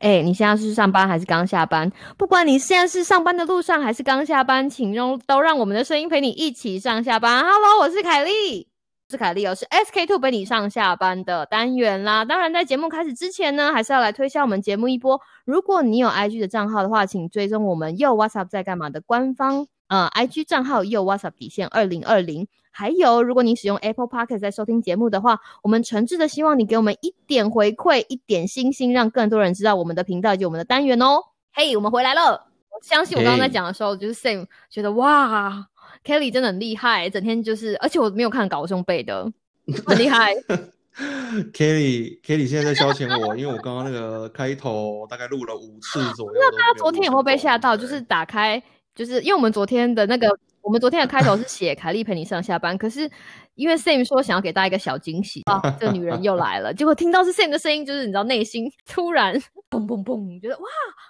哎，你现在是上班还是刚下班？不管你现在是上班的路上还是刚下班，请用都让我们的声音陪你一起上下班。Hello，我是凯莉，是凯莉哦，是 SK Two 陪你上下班的单元啦。当然，在节目开始之前呢，还是要来推销我们节目一波。如果你有 IG 的账号的话，请追踪我们又 WhatsApp 在干嘛的官方呃 IG 账号又 WhatsApp 底线二零二零。还有，如果你使用 Apple Podcast 在收听节目的话，我们诚挚的希望你给我们一点回馈，一点星星，让更多人知道我们的频道以及我们的单元哦。嘿，我们回来了。我相信我刚刚在讲的时候，就是 Sam 觉得哇，Kelly 真的很厉害，整天就是，而且我没有看稿用背的，很厉害。Kelly，Kelly 现在在消遣我，因为我刚刚那个开头大概录了五次左右。那大家昨天有没有被吓到？就是打开，就是因为我们昨天的那个。我们昨天的开头是写凯莉陪你上下班，可是因为 Sam 说想要给大家一个小惊喜啊，这个女人又来了，结果听到是 Sam 的声音，就是你知道内心突然砰砰砰，觉得哇，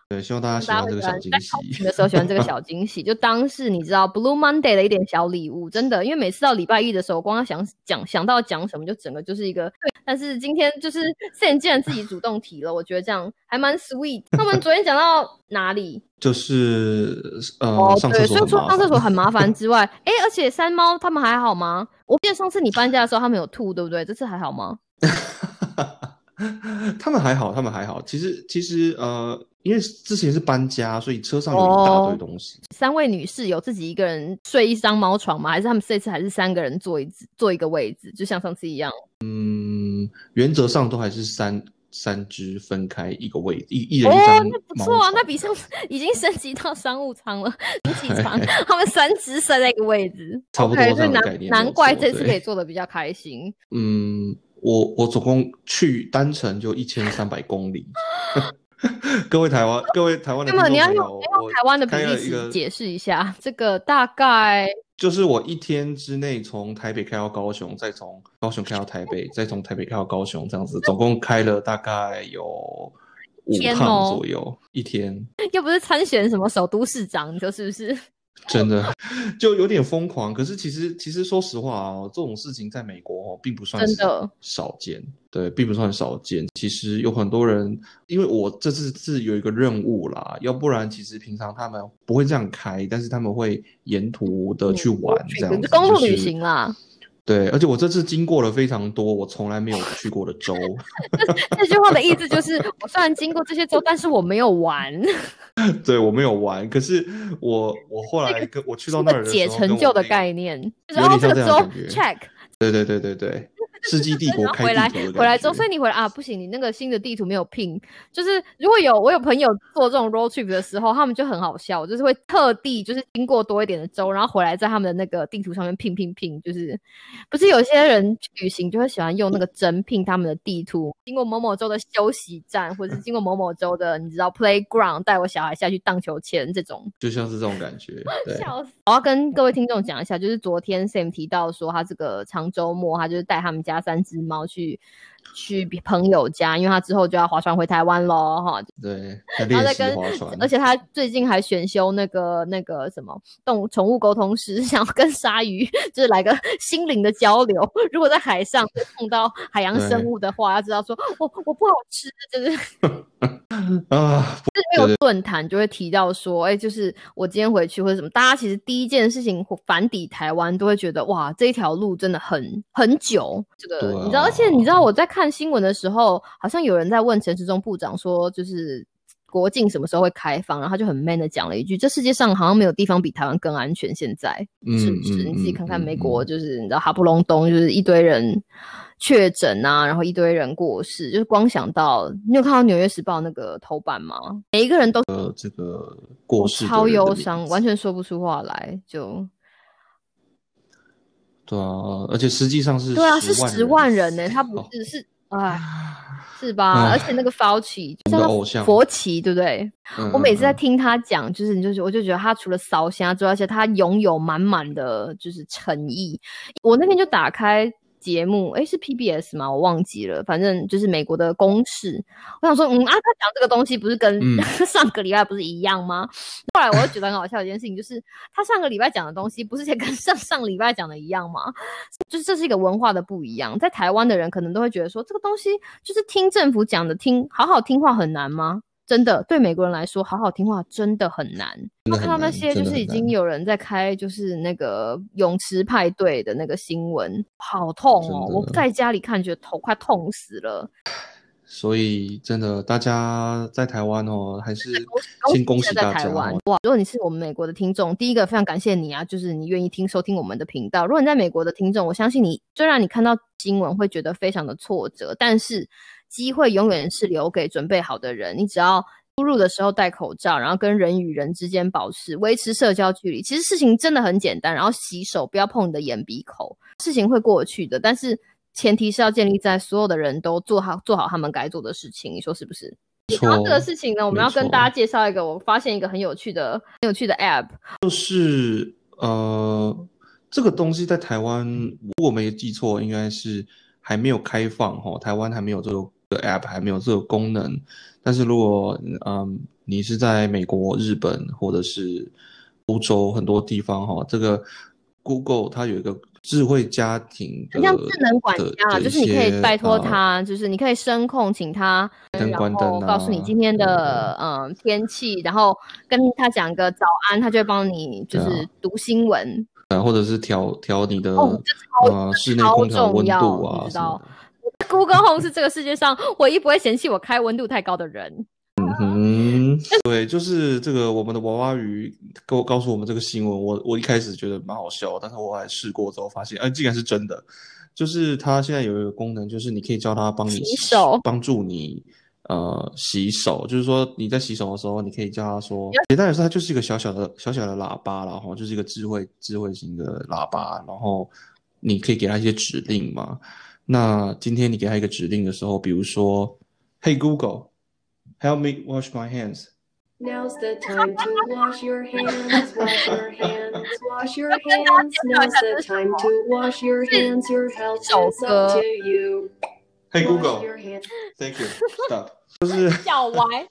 对，希望大家喜欢这个小惊喜。的时候喜欢这个小惊喜，就当是你知道 Blue Monday 的一点小礼物，真的，因为每次到礼拜一的时候，光要想讲想到讲什么，就整个就是一个对。但是今天就是 Sam 既然自己主动提了，我觉得这样还蛮 sweet。那我们昨天讲到哪里？就是呃，上厕所所以说上厕所很麻烦之外，哎，而且三猫他们还好吗？我记得上次你搬家的时候他们有吐，对不对？这次还好吗？他们还好，他们还好。其实其实呃，因为之前是搬家，所以车上有一大堆东西。三位女士有自己一个人睡一张猫床吗？还是他们这次还是三个人坐一坐一个位置，就像上次一样？嗯，原则上都还是三。三只分开一个位置，一一人一张。那不错啊，那比上次 已经升级到商务舱了，经济舱。他们三只塞在一个位置，差不多这样的概念。难怪这次可以做的比较开心。嗯，我我总共去单程就一千三百公里。各位台湾，各位台湾的，那么你要用用台湾的比例尺解释一下，这个大概。就是我一天之内从台北开到高雄，再从高雄开到台北，再从台北开到高雄，这样子，总共开了大概有五趟左右一天。又不是参选什么首都市长，你说是不是？真的 就有点疯狂，可是其实其实说实话啊，这种事情在美国哦并不算是少见，对，并不算少见。其实有很多人，因为我这次是有一个任务啦，要不然其实平常他们不会这样开，但是他们会沿途的去玩这样子，公路旅行啦。对，而且我这次经过了非常多我从来没有去过的州。这句话的意思就是，我虽然经过这些州，但是我没有玩。对，我没有玩，可是我我后来跟我去到那儿解成就的概念，有点像这样感觉。Check。对对对对对。世纪帝国回来回来之后，所以你回来啊，不行，你那个新的地图没有拼。就是如果有我有朋友做这种 road trip 的时候，他们就很好笑，就是会特地就是经过多一点的州，然后回来在他们的那个地图上面拼拼拼。就是不是有些人旅行就会喜欢用那个针拼他们的地图，经过某某州的休息站，或者是经过某某州的你知道 playground，带我小孩下去荡秋千这种，就像是这种感觉。笑死！我要跟各位听众讲一下，就是昨天 Sam 提到说他这个长周末，他就是带他们家。加三只猫去去朋友家，因为他之后就要划船回台湾喽，哈。对，然后再跟，而且他最近还选修那个那个什么动宠物沟通师，想要跟鲨鱼就是来个心灵的交流。如果在海上碰到海洋生物的话，要知道说我我不好吃，就是。啊，就是没有论坛就会提到说，哎，就是我今天回去或者什么，大家其实第一件事情返抵台湾都会觉得，哇，这一条路真的很很久。这个你知道，而且你知道我在看新闻的时候，好像有人在问陈时中部长说，就是国境什么时候会开放，然后他就很 man 的讲了一句，这世界上好像没有地方比台湾更安全。现在是不是？你自己看看美国，就是你知道哈不隆咚，就是一堆人。确诊啊，然后一堆人过世，就是光想到，你有看到《纽约时报》那个头版吗？每一个人都呃，这个过世超忧伤，完全说不出话来，就对啊，而且实际上是对啊，是十万人呢，他不是是哎，是吧？而且那个 Fauci 偶像佛奇，对不对？我每次在听他讲，就是你就我就觉得他除了烧香之外，而且他拥有满满的就是诚意。我那天就打开。节目哎是 PBS 吗？我忘记了，反正就是美国的公式。我想说，嗯啊，他讲这个东西不是跟 上个礼拜不是一样吗？后来我又觉得很好笑一件事情，就是他上个礼拜讲的东西不是也跟上上礼拜讲的一样吗？就是这是一个文化的不一样。在台湾的人可能都会觉得说，这个东西就是听政府讲的，听好好听话很难吗？真的对美国人来说，好好听话真的很难。我看到那些就是已经有人在开就是那个泳池派对的那个新闻，好痛哦！我在家里看，觉得头快痛死了。所以真的，大家在台湾哦，还是先恭喜大家。哇，如果你是我们美国的听众，第一个非常感谢你啊，就是你愿意听收听我们的频道。如果你在美国的听众，我相信你，虽然你看到新闻会觉得非常的挫折，但是机会永远是留给准备好的人。你只要出入的时候戴口罩，然后跟人与人之间保持维持社交距离，其实事情真的很简单。然后洗手，不要碰你的眼鼻口，事情会过去的。但是。前提是要建立在所有的人都做好做好他们该做的事情，你说是不是？然后这个事情呢，我们要跟大家介绍一个，我发现一个很有趣的、很有趣的 App，就是呃，这个东西在台湾，如果没记错，应该是还没有开放哈，台湾还没有这个 App，还没有这个功能。但是如果嗯，你是在美国、日本或者是欧洲很多地方哈，这个 Google 它有一个。智慧家庭，像智能管家，就是你可以拜托他，就是你可以声控请他，然后告诉你今天的嗯天气，然后跟他讲个早安，他就会帮你就是读新闻，啊，或者是调调你的呃室内空调温度啊，知道？Google Home 是这个世界上唯一不会嫌弃我开温度太高的人。嗯哼，对，就是这个我们的娃娃鱼告告诉我们这个新闻，我我一开始觉得蛮好笑，但是我还试过之后发现，哎，竟然是真的。就是它现在有一个功能，就是你可以叫它帮你洗手，帮助你呃洗手。就是说你在洗手的时候，你可以叫它说，简单来说，它就是一个小小的小小的喇叭，然后就是一个智慧智慧型的喇叭，然后你可以给它一些指令嘛。那今天你给它一个指令的时候，比如说，Hey Google。Help me wash my hands. Now's the time to wash your hands, wash your hands, wash your hands. Now's the time to wash your hands. Your health is up to you. Hey Google, thank you. Stop. 就是小歪，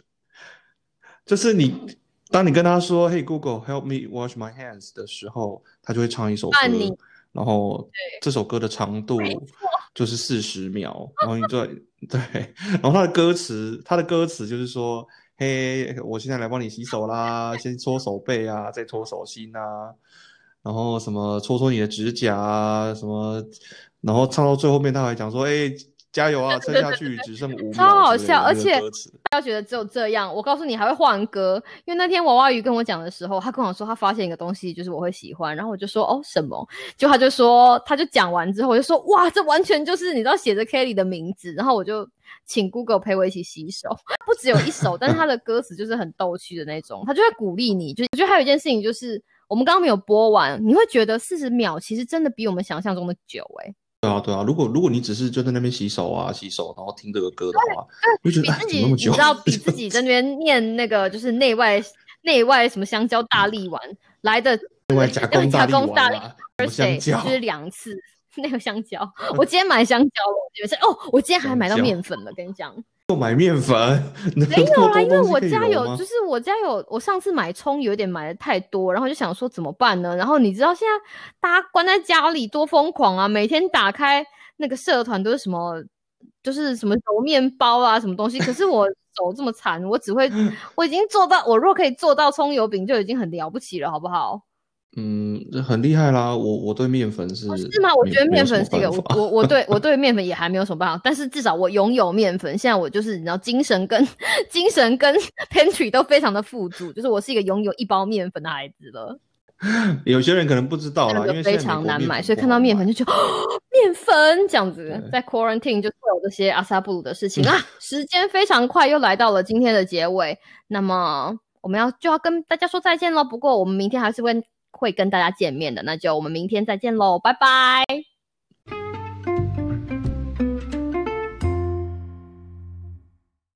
就是你，当你跟他说 “Hey Google, help me wash my hands” 的时候，他就会唱一首歌，然后这首歌的长度 就是四十秒，然后你就 对，然后他的歌词，他的歌词就是说，嘿，我现在来帮你洗手啦，先搓手背啊，再搓手心啊，然后什么搓搓你的指甲啊，什么，然后唱到最后面，他还讲说，哎。加油啊！撑下去，只剩五秒。超好笑，而且大家觉得只有这样。我告诉你，还会换歌。因为那天娃娃鱼跟我讲的时候，他跟我说他发现一个东西，就是我会喜欢。然后我就说哦什么？就他就说，他就讲完之后，我就说哇，这完全就是你知道写着 Kelly 的名字。然后我就请 Google 陪我一起洗手。不只有一首，但是他的歌词就是很逗趣的那种。他就会鼓励你。就我觉得还有一件事情就是，我们刚刚没有播完，你会觉得四十秒其实真的比我们想象中的久哎。对啊，对啊，如果如果你只是就在那边洗手啊，洗手，然后听这个歌的话，比自己你知道 比自己在那边念那个就是内外内外什么香蕉大力丸来的 内外加工大力香蕉就是两次 那个香蕉，我今天买香蕉了，我觉得哦，我今天还买到面粉了，跟你讲。买面粉 没有啦，因为我家有，就是我家有。我上次买葱有点买的太多，然后就想说怎么办呢？然后你知道现在大家关在家里多疯狂啊！每天打开那个社团都是什么，就是什么揉面包啊，什么东西。可是我手这么残，我只会，我已经做到，我若可以做到葱油饼就已经很了不起了，好不好？嗯，这很厉害啦！我我对面粉是是吗？我觉得面粉是一个，我我我对 我对面粉也还没有什么办法，但是至少我拥有面粉。现在我就是你知道，精神跟精神跟 pantry 都非常的富足，就是我是一个拥有一包面粉的孩子了。有些人可能不知道啦，因为非常难买，所以看到面粉就觉得 面粉这样子，在 quarantine 就会有这些阿萨布鲁的事情 啊。时间非常快，又来到了今天的结尾，那么我们要就要跟大家说再见了。不过我们明天还是会。会跟大家见面的，那就我们明天再见喽，拜拜。